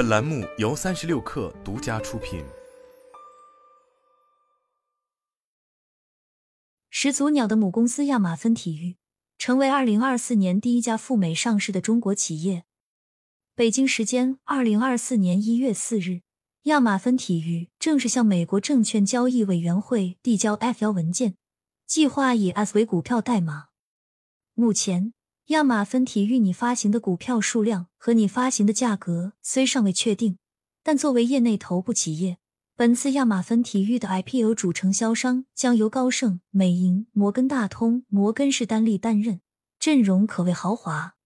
本栏目由三十六氪独家出品。始祖鸟的母公司亚马芬体育成为二零二四年第一家赴美上市的中国企业。北京时间二零二四年一月四日，亚马芬体育正式向美国证券交易委员会递交 F 幺文件，计划以 S 为股票代码。目前。亚马芬体育拟发行的股票数量和拟发行的价格虽尚未确定，但作为业内头部企业，本次亚马芬体育的 IPO 主承销商将由高盛、美银、摩根大通、摩根士丹利担任，阵容可谓豪华。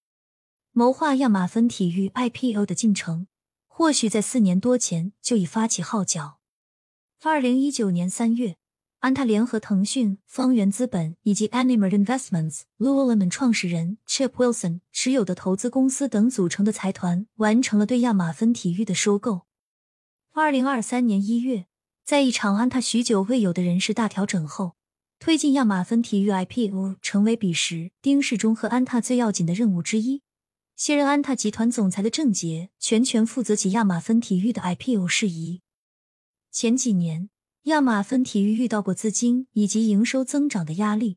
谋划亚马芬体育 IPO 的进程，或许在四年多前就已发起号角。二零一九年三月。安踏联合腾讯、方圆资本以及 Animal Investments、Lululemon 创始人 Chip Wilson 持有的投资公司等组成的财团，完成了对亚马芬体育的收购。二零二三年一月，在一场安踏许久未有的人事大调整后，推进亚马芬体育 IPO 成为彼时丁世忠和安踏最要紧的任务之一。卸任安踏集团总裁的郑杰全权负责起亚马芬体育的 IPO 事宜。前几年。亚马芬体育遇到过资金以及营收增长的压力，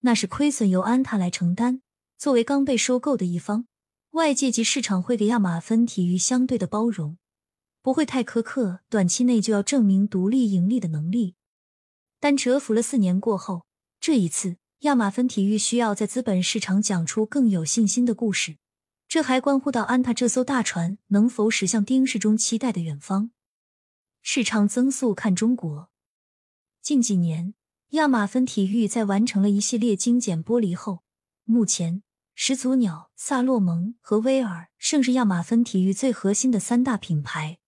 那是亏损由安踏来承担。作为刚被收购的一方，外界及市场会给亚马芬体育相对的包容，不会太苛刻，短期内就要证明独立盈利的能力。但蛰伏了四年过后，这一次亚马芬体育需要在资本市场讲出更有信心的故事，这还关乎到安踏这艘大船能否驶向丁世忠期待的远方。市场增速看中国。近几年，亚马芬体育在完成了一系列精简剥离后，目前始祖鸟、萨洛蒙和威尔甚是亚马芬体育最核心的三大品牌。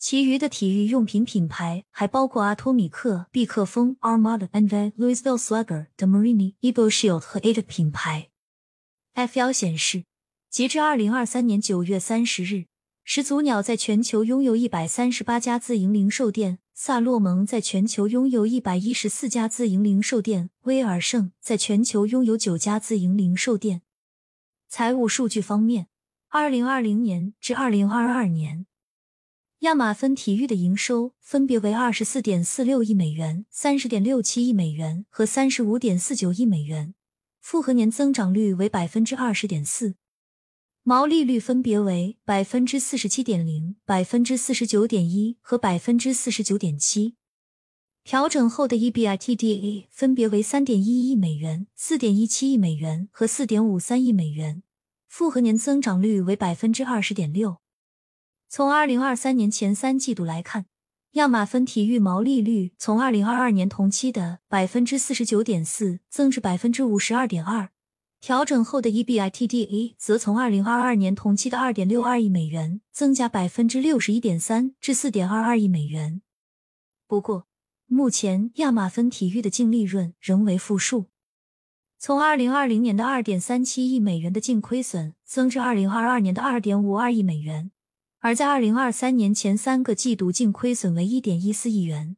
其余的体育用品品牌还包括阿托米克、毕克风、Armada、and Louisville Slugger、The Marini、Eagle Shield 和 a d 品牌。F 幺显示，截至二零二三年九月三十日。始祖鸟在全球拥有一百三十八家自营零售店，萨洛蒙在全球拥有一百一十四家自营零售店，威尔盛在全球拥有九家自营零售店。财务数据方面，二零二零年至二零二二年，亚马芬体育的营收分别为二十四点四六亿美元、三十点六七亿美元和三十五点四九亿美元，复合年增长率为百分之二十点四。毛利率分别为百分之四十七点零、百分之四十九点一和百分之四十九点七。调整后的 EBITDA 分别为三点一亿美元、四点一七亿美元和四点五三亿美元，复合年增长率为百分之二十点六。从二零二三年前三季度来看，亚马芬体育毛利率从二零二二年同期的百分之四十九点四增至百分之五十二点二。调整后的 EBITDA 则从二零二二年同期的二点六二亿美元增加百分之六十一点三至四点二二亿美元。不过，目前亚马芬体育的净利润仍为负数，从二零二零年的二点三七亿美元的净亏损增至二零二二年的二点五二亿美元，而在二零二三年前三个季度净亏损为一点一四亿元。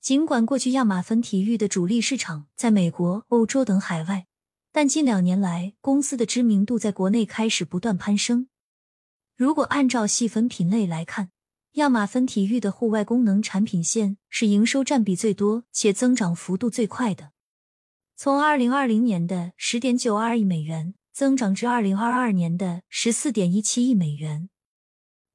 尽管过去亚马芬体育的主力市场在美国、欧洲等海外。但近两年来，公司的知名度在国内开始不断攀升。如果按照细分品类来看，亚马芬体育的户外功能产品线是营收占比最多且增长幅度最快的，从二零二零年的十点九二亿美元增长至二零二二年的十四点一七亿美元。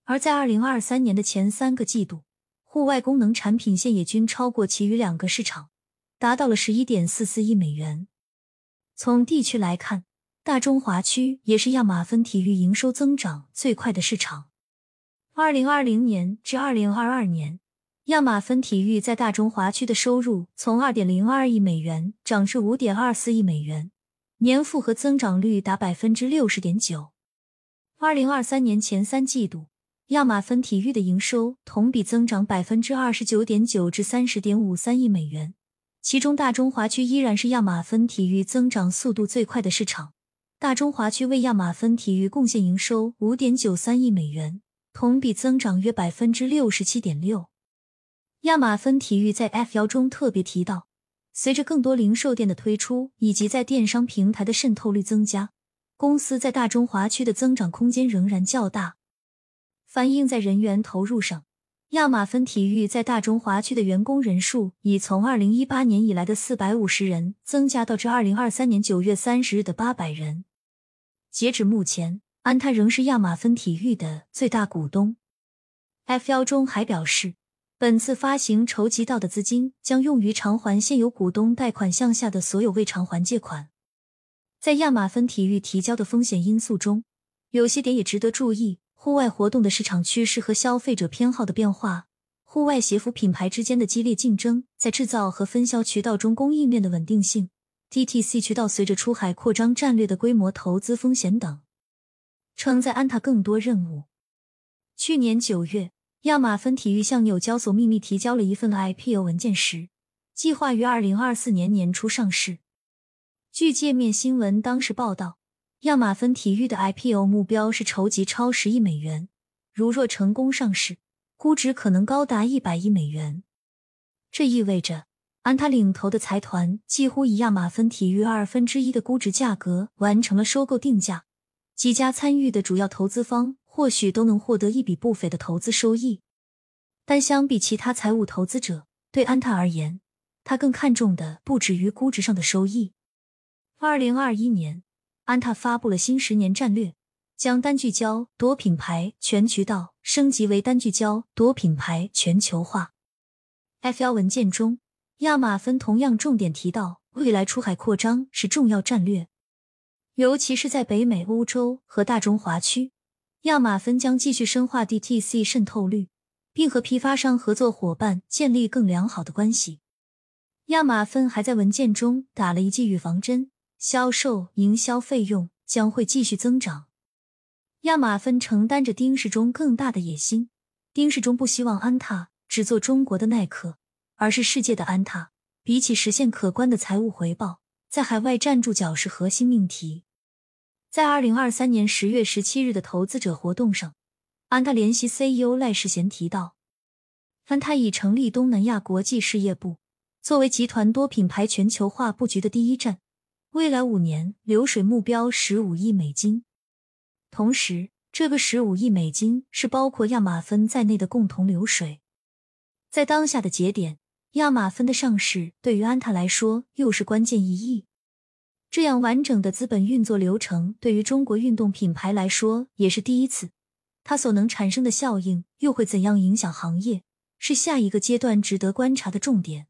而在二零二三年的前三个季度，户外功能产品线也均超过其余两个市场，达到了十一点四四亿美元。从地区来看，大中华区也是亚马芬体育营收增长最快的市场。二零二零年至二零二二年，亚马芬体育在大中华区的收入从二点零二亿美元涨至五点二四亿美元，年复合增长率达百分之六十点九。二零二三年前三季度，亚马芬体育的营收同比增长百分之二十九点九至三十点五三亿美元。其中，大中华区依然是亚马芬体育增长速度最快的市场。大中华区为亚马芬体育贡献营收五点九三亿美元，同比增长约百分之六十七点六。亚马芬体育在 F 幺中特别提到，随着更多零售店的推出以及在电商平台的渗透率增加，公司在大中华区的增长空间仍然较大。反映在人员投入上，亚马芬体育在大中华区的员工人数已从二零一八年以来的四百五十人增加到至二零二三年九月三十日的八百人。截止目前，安踏仍是亚马芬体育的最大股东。F 幺中还表示，本次发行筹集到的资金将用于偿还现有股东贷款项下的所有未偿还借款。在亚马芬体育提交的风险因素中，有些点也值得注意。户外活动的市场趋势和消费者偏好的变化，户外鞋服品牌之间的激烈竞争，在制造和分销渠道中供应链的稳定性，DTC 渠道随着出海扩张战略的规模投资风险等，承载安踏更多任务。去年九月，亚马芬体育向纽交所秘密提交了一份 IPO 文件时，计划于二零二四年年初上市。据界面新闻当时报道。亚马芬体育的 IPO 目标是筹集超十亿美元，如若成功上市，估值可能高达一百亿美元。这意味着安踏领头的财团几乎以亚马芬体育二分之一的估值价格完成了收购定价，几家参与的主要投资方或许都能获得一笔不菲的投资收益。但相比其他财务投资者，对安踏而言，他更看重的不止于估值上的收益。二零二一年。安踏发布了新十年战略，将单聚焦多品牌全渠道升级为单聚焦多品牌全球化。F 幺文件中，亚马芬同样重点提到，未来出海扩张是重要战略，尤其是在北美、欧洲和大中华区，亚马芬将继续深化 DTC 渗透率，并和批发商合作伙伴建立更良好的关系。亚马芬还在文件中打了一剂预防针。销售营销费用将会继续增长。亚马芬承担着丁世忠更大的野心。丁世忠不希望安踏只做中国的耐克，而是世界的安踏。比起实现可观的财务回报，在海外站住脚是核心命题。在二零二三年十月十七日的投资者活动上，安踏联席 CEO 赖世贤提到，安踏已成立东南亚国际事业部，作为集团多品牌全球化布局的第一站。未来五年流水目标十五亿美金，同时这个十五亿美金是包括亚马芬在内的共同流水。在当下的节点，亚马芬的上市对于安踏来说又是关键意义。这样完整的资本运作流程对于中国运动品牌来说也是第一次，它所能产生的效应又会怎样影响行业，是下一个阶段值得观察的重点。